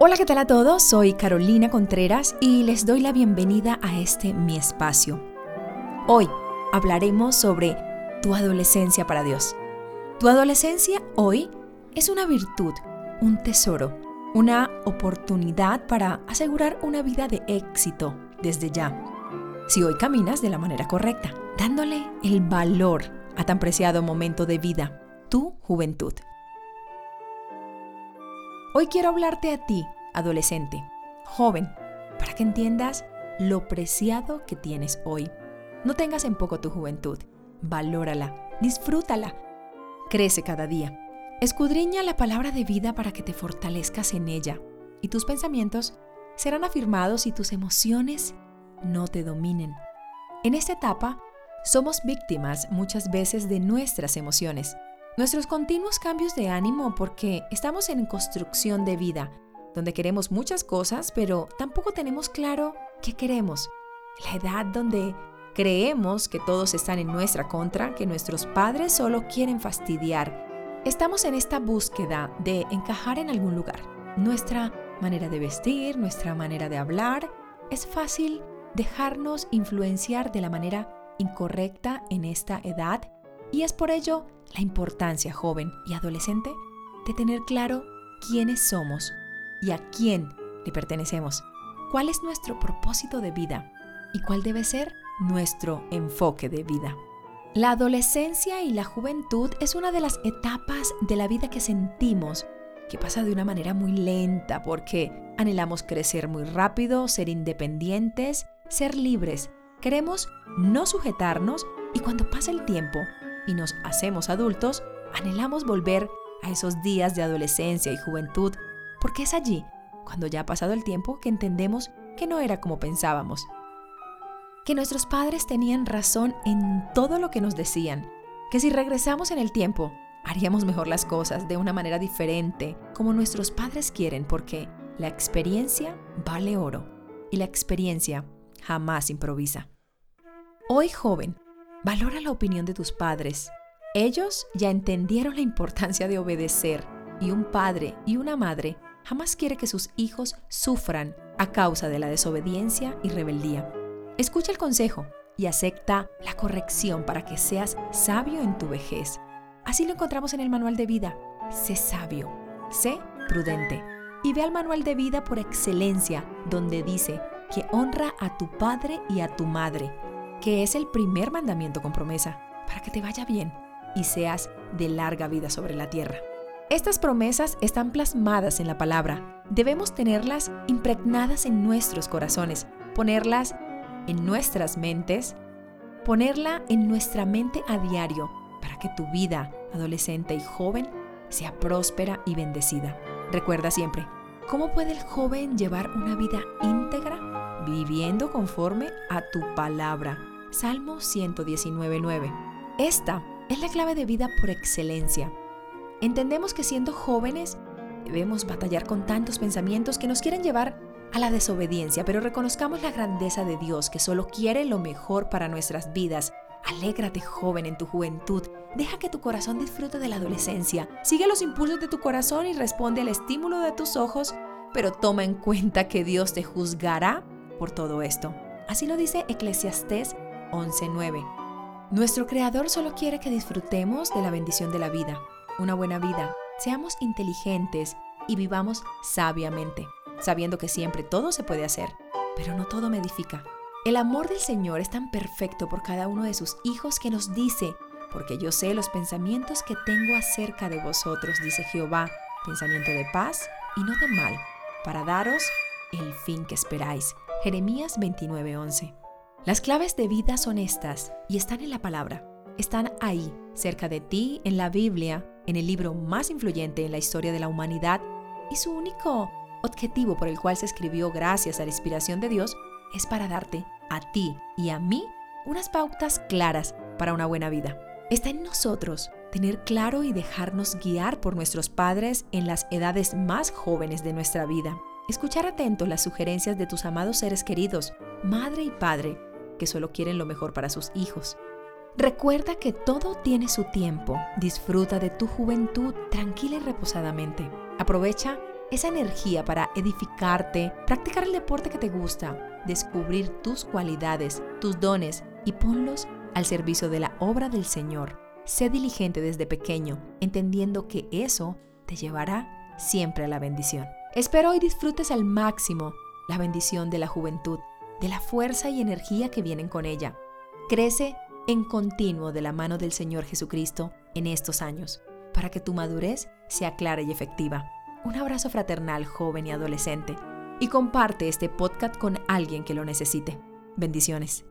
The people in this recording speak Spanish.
Hola, ¿qué tal a todos? Soy Carolina Contreras y les doy la bienvenida a este mi espacio. Hoy hablaremos sobre tu adolescencia para Dios. Tu adolescencia hoy es una virtud, un tesoro, una oportunidad para asegurar una vida de éxito desde ya. Si hoy caminas de la manera correcta, dándole el valor a tan preciado momento de vida, tu juventud. Hoy quiero hablarte a ti, adolescente, joven, para que entiendas lo preciado que tienes hoy. No tengas en poco tu juventud, valórala, disfrútala, crece cada día. Escudriña la palabra de vida para que te fortalezcas en ella y tus pensamientos serán afirmados y tus emociones no te dominen. En esta etapa, somos víctimas muchas veces de nuestras emociones Nuestros continuos cambios de ánimo porque estamos en construcción de vida, donde queremos muchas cosas, pero tampoco tenemos claro qué queremos. La edad donde creemos que todos están en nuestra contra, que nuestros padres solo quieren fastidiar. Estamos en esta búsqueda de encajar en algún lugar. Nuestra manera de vestir, nuestra manera de hablar, es fácil dejarnos influenciar de la manera incorrecta en esta edad y es por ello la importancia, joven y adolescente, de tener claro quiénes somos y a quién le pertenecemos, cuál es nuestro propósito de vida y cuál debe ser nuestro enfoque de vida. La adolescencia y la juventud es una de las etapas de la vida que sentimos que pasa de una manera muy lenta porque anhelamos crecer muy rápido, ser independientes, ser libres. Queremos no sujetarnos y cuando pasa el tiempo y nos hacemos adultos, anhelamos volver a esos días de adolescencia y juventud, porque es allí, cuando ya ha pasado el tiempo, que entendemos que no era como pensábamos. Que nuestros padres tenían razón en todo lo que nos decían, que si regresamos en el tiempo, haríamos mejor las cosas de una manera diferente, como nuestros padres quieren, porque la experiencia vale oro y la experiencia jamás improvisa. Hoy joven, Valora la opinión de tus padres. Ellos ya entendieron la importancia de obedecer y un padre y una madre jamás quiere que sus hijos sufran a causa de la desobediencia y rebeldía. Escucha el consejo y acepta la corrección para que seas sabio en tu vejez. Así lo encontramos en el manual de vida. Sé sabio, sé prudente. Y ve al manual de vida por excelencia, donde dice que honra a tu padre y a tu madre que es el primer mandamiento con promesa, para que te vaya bien y seas de larga vida sobre la tierra. Estas promesas están plasmadas en la palabra. Debemos tenerlas impregnadas en nuestros corazones, ponerlas en nuestras mentes, ponerla en nuestra mente a diario para que tu vida, adolescente y joven, sea próspera y bendecida. Recuerda siempre, ¿cómo puede el joven llevar una vida íntegra? Viviendo conforme a tu palabra Salmo 119.9. Esta es la clave de vida por excelencia. Entendemos que siendo jóvenes debemos batallar con tantos pensamientos que nos quieren llevar a la desobediencia, pero reconozcamos la grandeza de Dios que solo quiere lo mejor para nuestras vidas. Alégrate joven en tu juventud, deja que tu corazón disfrute de la adolescencia, sigue los impulsos de tu corazón y responde al estímulo de tus ojos, pero toma en cuenta que Dios te juzgará por todo esto. Así lo dice Eclesiastés 11.9. Nuestro Creador solo quiere que disfrutemos de la bendición de la vida, una buena vida, seamos inteligentes y vivamos sabiamente, sabiendo que siempre todo se puede hacer, pero no todo me edifica. El amor del Señor es tan perfecto por cada uno de sus hijos que nos dice, porque yo sé los pensamientos que tengo acerca de vosotros, dice Jehová, pensamiento de paz y no de mal, para daros el fin que esperáis. Jeremías 29:11. Las claves de vida son estas y están en la palabra. Están ahí, cerca de ti, en la Biblia, en el libro más influyente en la historia de la humanidad y su único objetivo por el cual se escribió gracias a la inspiración de Dios es para darte a ti y a mí unas pautas claras para una buena vida. Está en nosotros tener claro y dejarnos guiar por nuestros padres en las edades más jóvenes de nuestra vida. Escuchar atento las sugerencias de tus amados seres queridos, madre y padre, que solo quieren lo mejor para sus hijos. Recuerda que todo tiene su tiempo. Disfruta de tu juventud tranquila y reposadamente. Aprovecha esa energía para edificarte, practicar el deporte que te gusta, descubrir tus cualidades, tus dones y ponlos al servicio de la obra del Señor. Sé diligente desde pequeño, entendiendo que eso te llevará siempre a la bendición. Espero hoy disfrutes al máximo la bendición de la juventud, de la fuerza y energía que vienen con ella. Crece en continuo de la mano del Señor Jesucristo en estos años, para que tu madurez sea clara y efectiva. Un abrazo fraternal, joven y adolescente, y comparte este podcast con alguien que lo necesite. Bendiciones.